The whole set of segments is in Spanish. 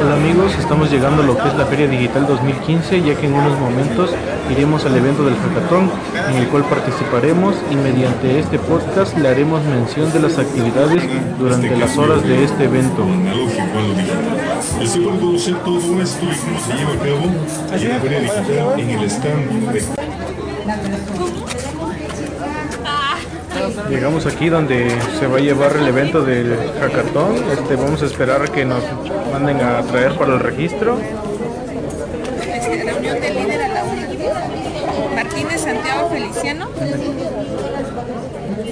Hola amigos, estamos llegando a lo que es la Feria Digital 2015, ya que en unos momentos iremos al evento del hackathon, en el cual participaremos y mediante este podcast le haremos mención de las actividades durante las horas de este evento. El se puede conocer todo esto y cómo se lleva a cabo en la Feria Digital en el stand de Llegamos aquí donde se va a llevar el evento del hackathon. Este, vamos a esperar a que nos manden a traer para el registro. Reunión de líder a la una. Martínez Santiago Feliciano.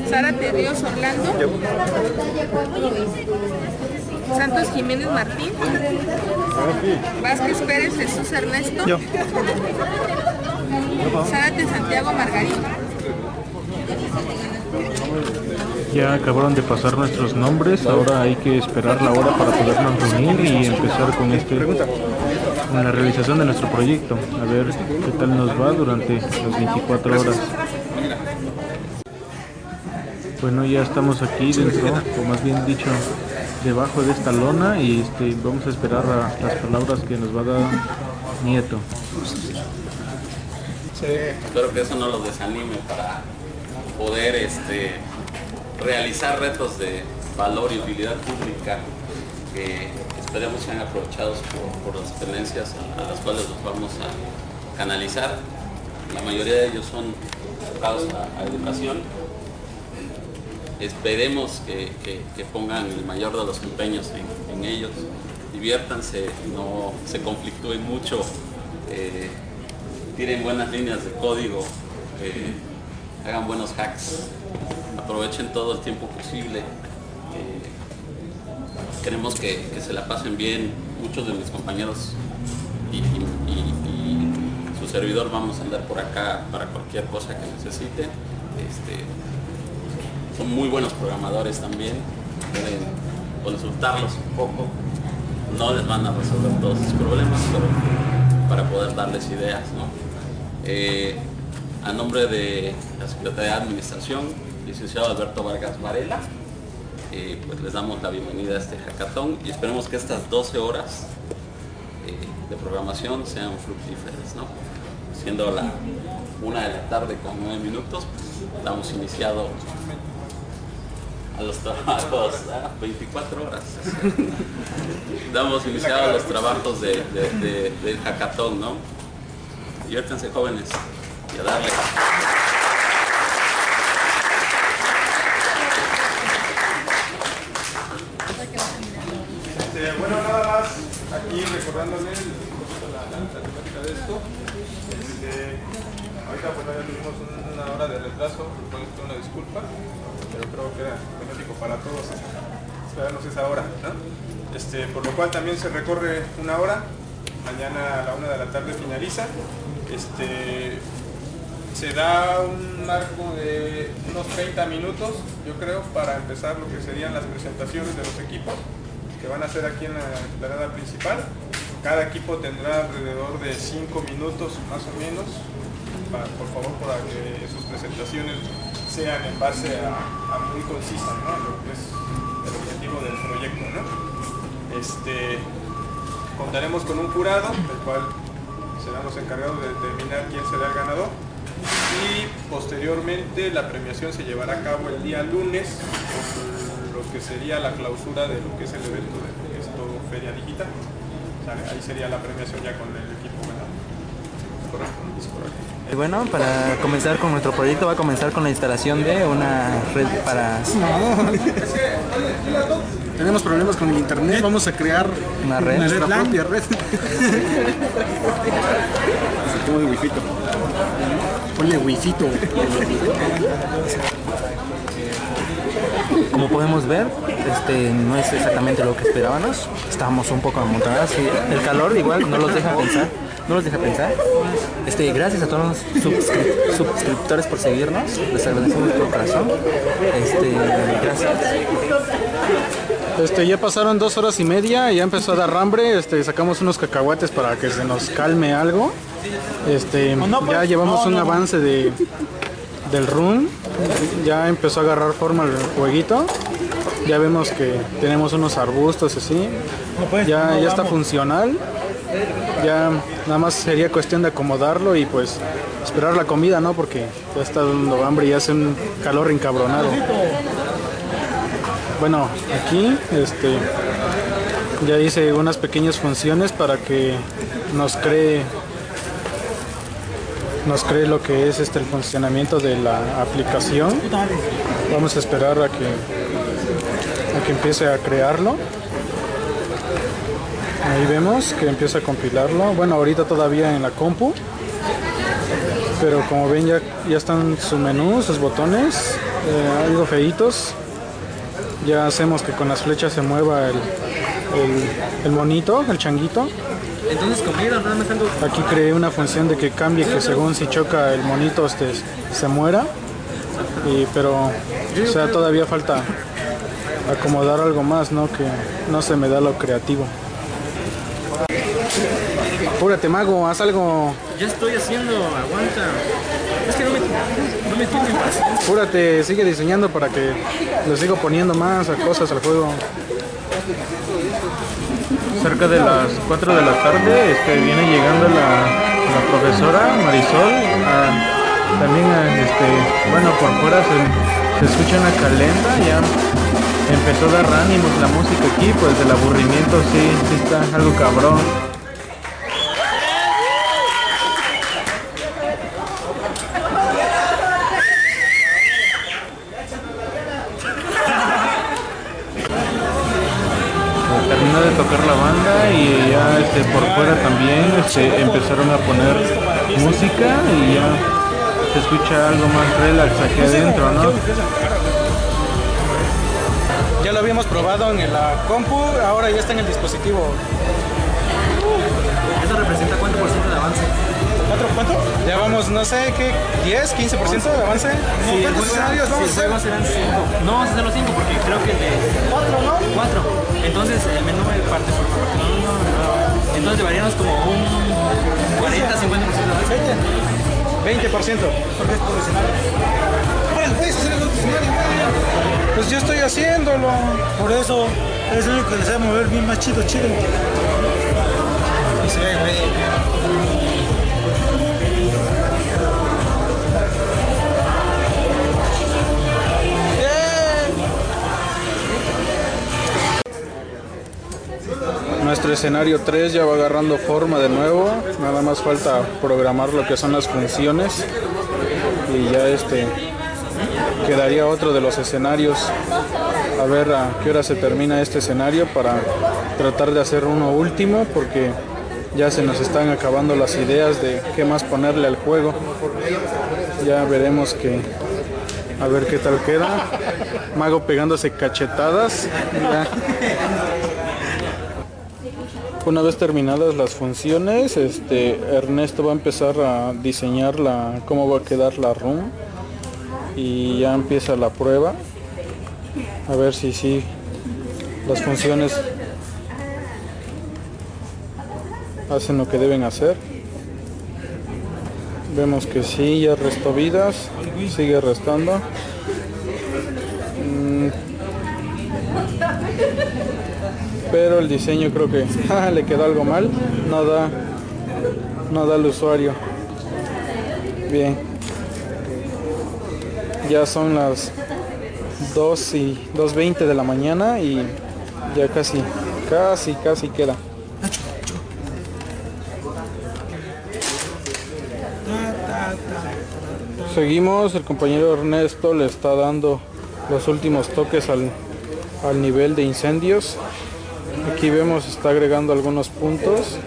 Sara Ríos Orlando. Santos Jiménez Martín. Vázquez Pérez Jesús Ernesto. Zárate Santiago Margarita. Ya acabaron de pasar nuestros nombres, ahora hay que esperar la hora para podernos reunir y empezar con este con la realización de nuestro proyecto. A ver qué tal nos va durante las 24 horas. Bueno, ya estamos aquí dentro, o más bien dicho, debajo de esta lona y este, vamos a esperar a las palabras que nos va a dar Nieto. Espero que eso no los desanime para poder este, realizar retos de valor y utilidad pública que esperemos sean aprovechados por, las tendencias a, las cuales los vamos a canalizar. La mayoría de ellos son enfocados a, educación. Esperemos que, pongan el mayor de los empeños en, ellos. Diviértanse, no se conflictúen mucho, eh, tiren buenas líneas de código, eh, hagan buenos hacks aprovechen todo el tiempo posible. Eh, queremos que, se la pasen bien. Muchos de mis compañeros y, su servidor vamos a andar por acá para cualquier cosa que necesite. Este, son muy buenos programadores también. Pueden consultarlos un poco. No les van a resolver todos sus problemas, pero para poder darles ideas. Eh, a nombre de la Secretaría de Administración, licenciado Alberto Vargas Varela. Eh, pues les damos la bienvenida a este hackathon y esperemos que estas 12 horas eh, de programación sean fructíferas. ¿no? Siendo la una de la tarde con 9 minutos, pues, damos iniciado a los trabajos, 24 horas. damos iniciado a los trabajos de, del hackathon, ¿no? Diviértanse jóvenes y a darle. aquí recordándoles un poquito la, temática de esto. Este, ahorita pues ya tuvimos una hora de retraso, por cual es una disculpa, pero creo que era benéfico para todos esperarnos esa hora. Este, por lo cual también se recorre una hora, mañana a la una de la tarde finaliza. Este, se da un marco de unos 30 minutos, yo creo, para empezar lo que serían las presentaciones de los equipos que van a hacer aquí en la explanada principal. Cada equipo tendrá alrededor de 5 minutos más o menos, por favor, para que sus presentaciones sean en base a, muy concisas, ¿no? lo que es el objetivo del proyecto. ¿no? Este, contaremos con un jurado, el cual serán los encargados de determinar quién será el ganador y posteriormente la premiación se llevará a cabo el día lunes que sería la clausura de lo que es el evento de esto Feria Digital. Ahí sería la premiación ya con el equipo Y bueno, para comenzar con nuestro proyecto va a comenzar con la instalación de una red para... Tenemos problemas con el internet, vamos a crear una red, nuestra propia red. Ponle wifito. Ponle Como podemos ver, este, no es exactamente lo que esperábamos. Estábamos un poco amontonados y el calor igual no los deja pensar. No los deja pensar. Este, gracias a todos los suscriptores por seguirnos. Les agradecemos por corazón. Este, gracias. Este, ya pasaron dos horas y media, ya empezó a dar hambre, este, sacamos unos cacahuates para que se nos calme algo. Este, ya llevamos un avance de, del run, ya empezó a agarrar forma el jueguito. Ya vemos que tenemos unos arbustos así. Ya, ya está funcional. Ya nada más sería cuestión de acomodarlo y pues esperar la comida, ¿no? Porque ya está dando hambre y hace un calor encabronado. Bueno, aquí este ya hice unas pequeñas funciones para que nos cree nos cree lo que es este el funcionamiento de la aplicación. Vamos a esperar a que a que empiece a crearlo. Ahí vemos que empieza a compilarlo. Bueno, ahorita todavía en la compu. Pero como ven ya, ya están su menú, sus botones, eh, algo feitos. Ya hacemos que con las flechas se mueva el, el, el monito, el changuito. Entonces comida, nada más algo. Aquí creé una función de que cambie que según si choca el monito este, se muera. Y, pero o sea, todavía falta acomodar algo más, ¿no? Que no se me da lo creativo. Apúrate, mago, haz algo. Ya estoy haciendo, aguanta. Es que no me, no me tienen paciencia. Apúrate, sigue diseñando para que le sigo poniendo más cosas al juego. Cerca de las 4 de la tarde este, viene llegando la, la profesora Marisol. a- también, a, este, bueno, por fuera se, se escucha una calenda. Ya empezó a dar ánimos la música aquí, pues del aburrimiento sí, sí está algo cabrón. Terminó de tocar la banda y ya este, por fuera también este, empezaron a poner música y ya se escucha algo más relax aquí adentro, ¿no? Ya lo habíamos probado en la compu, ahora ya está en el dispositivo. ¿Eso representa cuánto por ciento de avance? ¿Cuánto? ¿Cuánto? Ya vamos, no sé, ¿qué? ¿10? ¿15% de avance? Sí, el ¿Cuántos escenarios sí, vamos el a hacer? 5. No vamos a hacer los 5 porque creo que de 4, ¿no? 4. Entonces el menú es parte por parte. No, no, no. Entonces llevaríamos como un 40, 50% de avance. 20%. Porque es profesional. puedes hacer el otro escenario, Pues yo estoy haciéndolo. Por eso es lo único que les va a mover bien más chido, chido. Ve, güey. Nuestro escenario 3 ya va agarrando forma de nuevo, nada más falta programar lo que son las funciones y ya este quedaría otro de los escenarios. A ver a qué hora se termina este escenario para tratar de hacer uno último porque ya se nos están acabando las ideas de qué más ponerle al juego. Ya veremos que a ver qué tal queda. Mago pegándose cachetadas. Una vez terminadas las funciones, este Ernesto va a empezar a diseñar la cómo va a quedar la room y ya empieza la prueba. A ver si sí las funciones hacen lo que deben hacer. Vemos que sí, ya restó vidas, sigue restando. Pero el diseño creo que le quedó algo mal, no da, no da al usuario. Bien. Ya son las 2 y 2.20 de la mañana y ya casi, casi, casi queda. Seguimos, el compañero Ernesto le está dando los últimos toques al, al nivel de incendios. Aquí vemos está agregando algunos puntos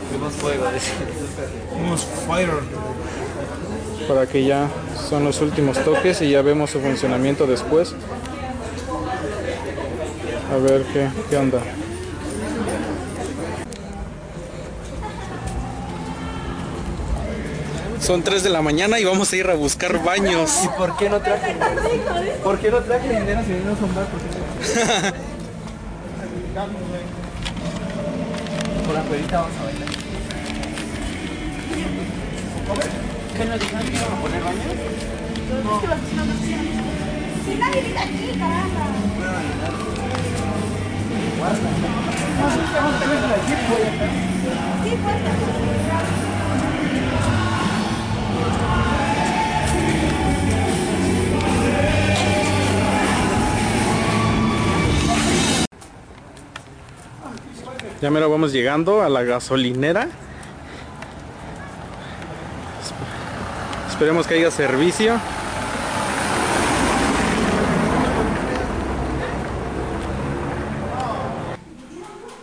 para que ya son los últimos toques y ya vemos su funcionamiento después. A ver qué, qué onda. Son 3 de la mañana y vamos a ir a buscar baños. ¿Y por qué no traje? ¿Por qué no traje dinero si no son bar? ¿Por qué no? Por la perita vamos a bailar. ¿Qué nos dijeron que iban a poner baños? Si nadie vive aquí, caramba. Sí, pues. Ya mero vamos llegando a la gasolinera. Esp- Esperemos que haya servicio.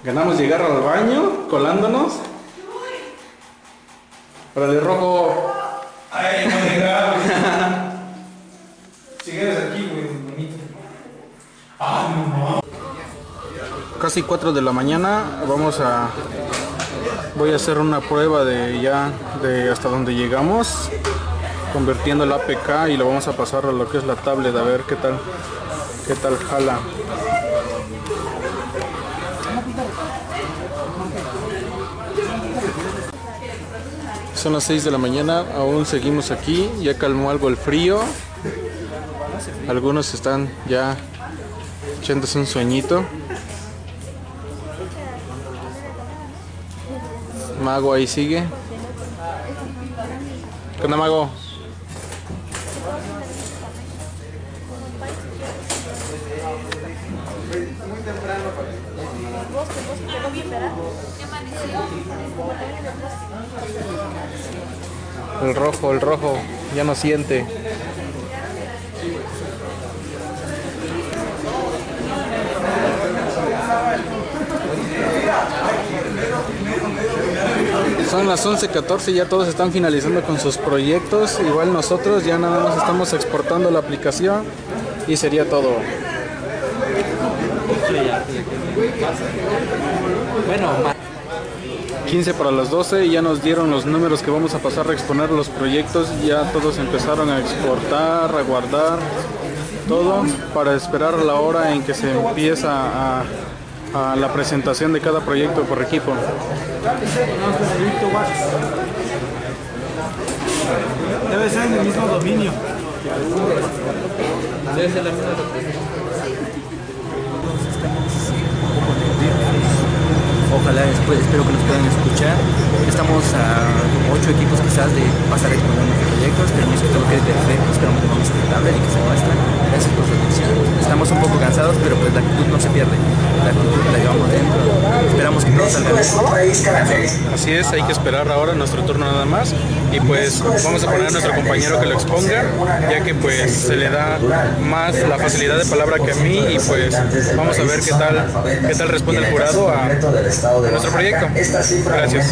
Ganamos llegar al baño, colándonos. Órale, rojo. Ay, no. Si aquí, güey, bonito. Casi 4 de la mañana. Vamos a. Voy a hacer una prueba de ya de hasta donde llegamos. Convirtiendo el APK y lo vamos a pasar a lo que es la tablet a ver qué tal. Qué tal jala. Son las 6 de la mañana, aún seguimos aquí, ya calmó algo el frío. Algunos están ya echándose un sueñito. Mago ahí sigue. ¿Qué onda, Mago? El rojo, el rojo, ya no siente. Son las 11:14, ya todos están finalizando con sus proyectos. Igual nosotros ya nada más estamos exportando la aplicación y sería todo. Bueno, ma- 15 para las 12 y ya nos dieron los números que vamos a pasar a exponer los proyectos. Ya todos empezaron a exportar, a guardar todo para esperar la hora en que se empieza a, a la presentación de cada proyecto por equipo. Debe ser en el mismo dominio. debe ser la misma. Ojalá después, espero que nos puedan escuchar. Estamos a ocho equipos quizás de pasar a exponer nuestros proyectos. Esperemos que todo quede perfecto, esperamos que vamos estable y que se muestre. Gracias por su atención. Estamos un poco cansados, pero pues la actitud no se pierde. La actitud la llevamos dentro. Esperamos que todo salga bien. Así es, hay que esperar ahora nuestro turno nada más y pues vamos a poner a nuestro compañero que lo exponga, ya que pues se le da más la facilidad de palabra que a mí y pues vamos a ver qué tal qué tal responde el jurado a, a nuestro proyecto. Gracias.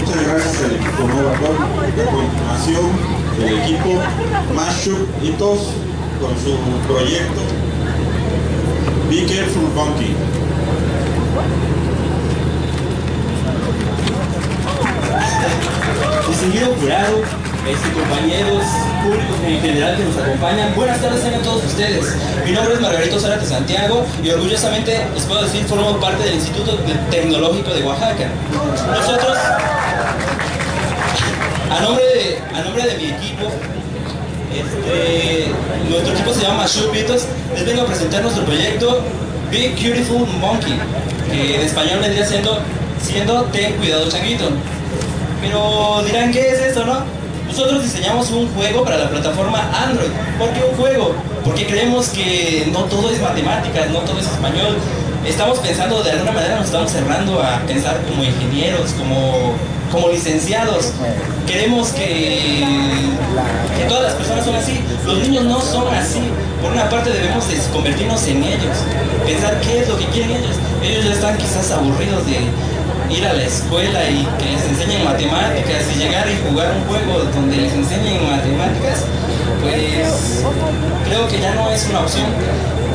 Muchas gracias al equipo Novacom. A continuación, el equipo Mashup Hitos con su proyecto Be Careful Monkey. Jurado, este, compañeros, públicos en general que nos acompañan, buenas tardes a todos ustedes. Mi nombre es Margarito Zárate Santiago y orgullosamente les puedo decir formo parte del Instituto Tecnológico de Oaxaca. Nosotros, a nombre de, a nombre de mi equipo, este, nuestro equipo se llama Shupitos, les vengo a presentar nuestro proyecto Big Beautiful Monkey, que en español vendría siendo, siendo Ten Cuidado Changuito. Pero dirán, ¿qué es esto, no? Nosotros diseñamos un juego para la plataforma Android. ¿Por qué un juego? Porque creemos que no todo es matemáticas, no todo es español. Estamos pensando, de alguna manera nos estamos cerrando a pensar como ingenieros, como, como licenciados. Queremos que, que todas las personas son así. Los niños no son así. Por una parte debemos de convertirnos en ellos. Pensar qué es lo que quieren ellos. Ellos ya están quizás aburridos de ir a la escuela y que les enseñen matemáticas y llegar y jugar un juego donde les enseñen matemáticas, pues creo que ya no es una opción.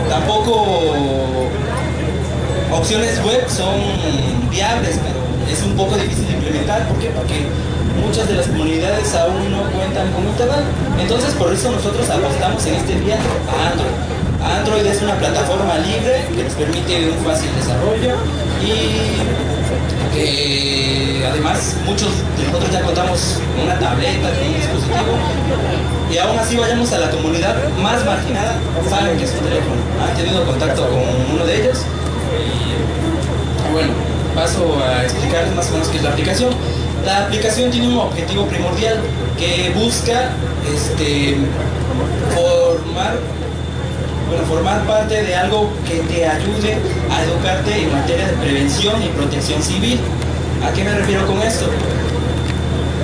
tampoco opciones web son viables, pero es un poco difícil de implementar. ¿Por qué? Porque muchas de las comunidades aún no cuentan con internet. Entonces, por eso nosotros apostamos en este viaje a Android. Android es una plataforma libre que nos permite un fácil desarrollo y que además muchos de nosotros ya contamos con una tableta, con un dispositivo. Y aún así vayamos a la comunidad más marginada, saben que es un teléfono, han tenido contacto con uno de ellos. Y bueno, paso a explicarles más o menos qué es la aplicación. La aplicación tiene un objetivo primordial que busca este, formar bueno, formar parte de algo que te ayude a educarte en materia de prevención y protección civil. ¿A qué me refiero con esto?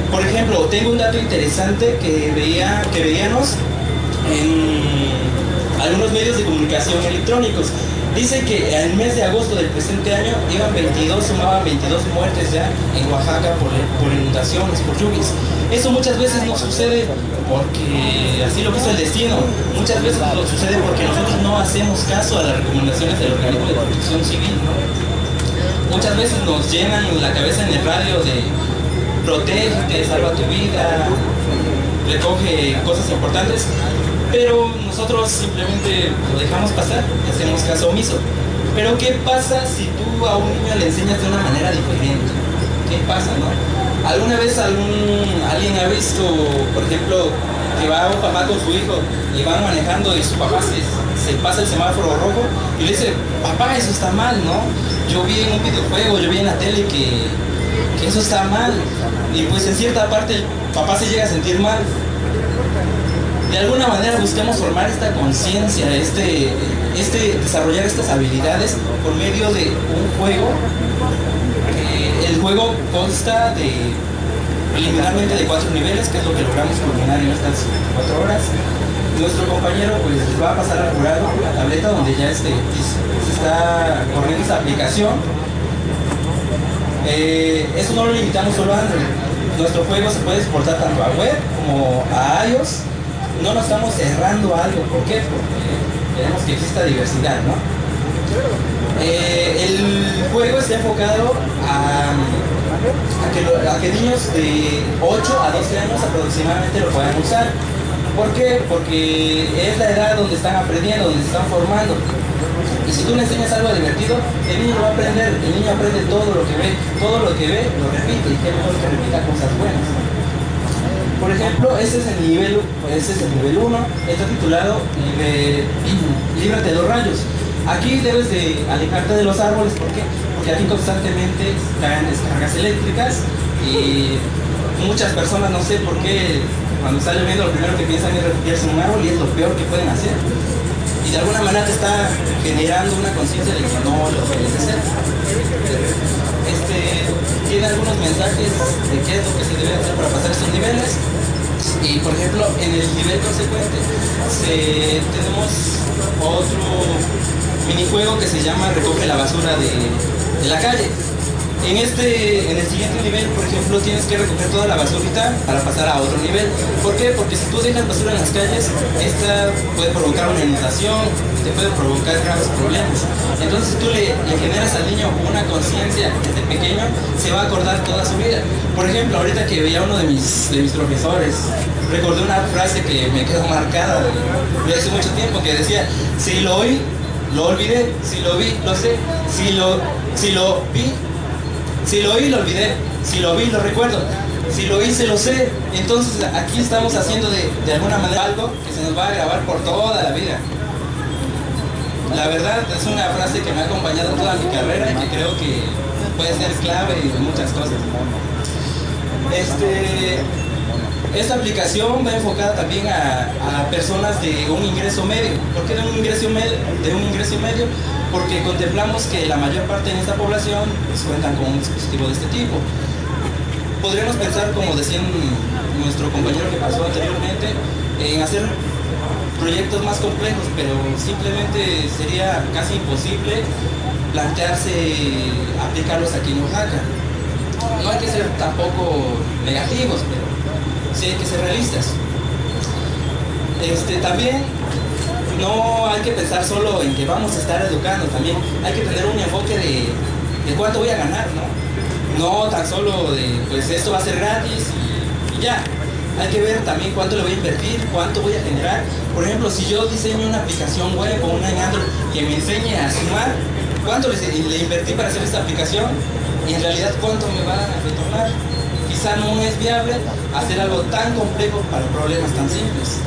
Por ejemplo, tengo un dato interesante que, veía, que veíamos en algunos medios de comunicación electrónicos. Dice que el mes de agosto del presente año iban 22, sumaban 22 muertes ya en Oaxaca por, por inundaciones, por lluvias. Eso muchas veces no sucede porque así lo quiso el destino. Muchas veces lo sucede porque nosotros no hacemos caso a las recomendaciones del organismo de protección civil. Muchas veces nos llenan la cabeza en el radio de protégete, salva tu vida, recoge cosas importantes, pero nosotros simplemente lo dejamos pasar hacemos caso omiso. Pero ¿qué pasa si tú a un niño le enseñas de una manera diferente? ¿Qué pasa, no? ¿Alguna vez algún, alguien ha visto, por ejemplo, que va un papá con su hijo y van manejando y su papá se, pasa el semáforo rojo y le dice, papá, eso está mal, ¿no? Yo vi en un videojuego, yo vi en la tele que, que eso está mal. Y pues en cierta parte el papá se llega a sentir mal. De alguna manera buscamos formar esta conciencia, este, este, desarrollar estas habilidades por medio de un juego. Juego consta de preliminarmente de cuatro niveles, que es lo que logramos culminar en estas cuatro horas. Nuestro compañero pues va a pasar al jurado la tableta donde ya este, se está corriendo esta aplicación. Eh, eso no lo limitamos solo a. Nuestro juego se puede exportar tanto a web como a iOS. No nos estamos cerrando algo. ¿Por qué? Porque queremos que exista diversidad, ¿no? Eh, el juego está enfocado a, que niños de 8 a 12 años aproximadamente lo puedan usar. ¿Por qué? Porque es la edad donde están aprendiendo, donde se están formando. Y si tú le enseñas algo divertido, el niño lo va a aprender, el niño aprende todo lo que ve, todo lo que ve lo repite, y qué mejor que repita cosas buenas. Por ejemplo, ese es el nivel, ese es el nivel 1, está titulado Líbrate de los rayos. Aquí debes de alejarte de los árboles, ¿por qué? Porque aquí constantemente caen descargas eléctricas y muchas personas no sé por qué cuando está lloviendo lo primero que piensan es refugiarse en un árbol y es lo peor que pueden hacer. Y de alguna manera te está generando una conciencia de que no lo debes hacer. Este, tiene algunos mensajes de qué es lo que se debe hacer para pasar estos niveles. Y por ejemplo, en el nivel consecuente se- tenemos otro minijuego que se llama Recoge la basura de, de la calle. En, este, en el siguiente nivel, por ejemplo, tienes que recoger toda la basurita para pasar a otro nivel. ¿Por qué? Porque si tú dejas basura en las calles, esta puede provocar una inundación, te puede provocar graves problemas. Entonces tú le, generas al niño una conciencia desde pequeño, se va a acordar toda su vida. Por ejemplo, ahorita que veía uno de mis, de mis profesores, recordé una frase que me quedó marcada de hace mucho tiempo, que decía, si lo oí, lo olvidé, si lo vi, lo sé, si lo, si lo vi, si lo oí, lo olvidé. Si lo vi, lo recuerdo. Si lo hice, lo sé. Entonces aquí estamos haciendo de, de alguna manera algo que se nos va a grabar por toda la vida. La verdad es una frase que me ha acompañado toda mi carrera y que creo que puede ser clave en muchas cosas. Este, esta aplicación va enfocada también a, personas de un ingreso medio. ¿Por qué de un ingreso medio? De un ingreso medio? Porque contemplamos que la mayor parte de esta población pues, cuentan con un dispositivo de este tipo. Podríamos pensar, como decía nuestro compañero que pasó anteriormente, en hacer proyectos más complejos, pero simplemente sería casi imposible plantearse aplicarlos aquí en Oaxaca. No hay que ser tampoco negativos, pero sí hay que ser realistas. Este, también no hay que pensar solo en que vamos a estar educando también, hay que tener un enfoque de, de cuánto voy a ganar, ¿no? No tan solo de, pues esto va a ser gratis y, ya. Hay que ver también cuánto le voy a invertir, cuánto voy a generar. Por ejemplo, si yo diseño una aplicación web o una en Android que me enseñe a sumar, ¿cuánto le, le invertí para hacer esta aplicación? Y en realidad, ¿cuánto me va a retornar? Quizá no es viable hacer algo tan complejo para problemas tan simples.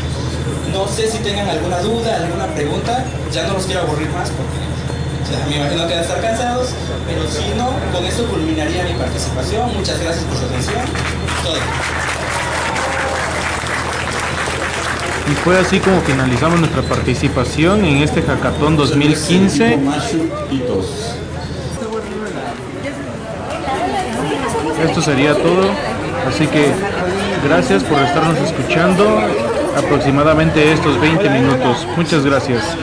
No sé si tengan alguna duda, alguna pregunta. Ya no los quiero aburrir más porque me imagino que van a estar cansados. Pero si no, con eso culminaría mi participación. Muchas gracias por su atención. Todo. Y fue así como finalizamos nuestra participación en este Hackathon 2015. Esto sería todo, así que gracias por estarnos escuchando aproximadamente estos 20 minutos. Muchas gracias.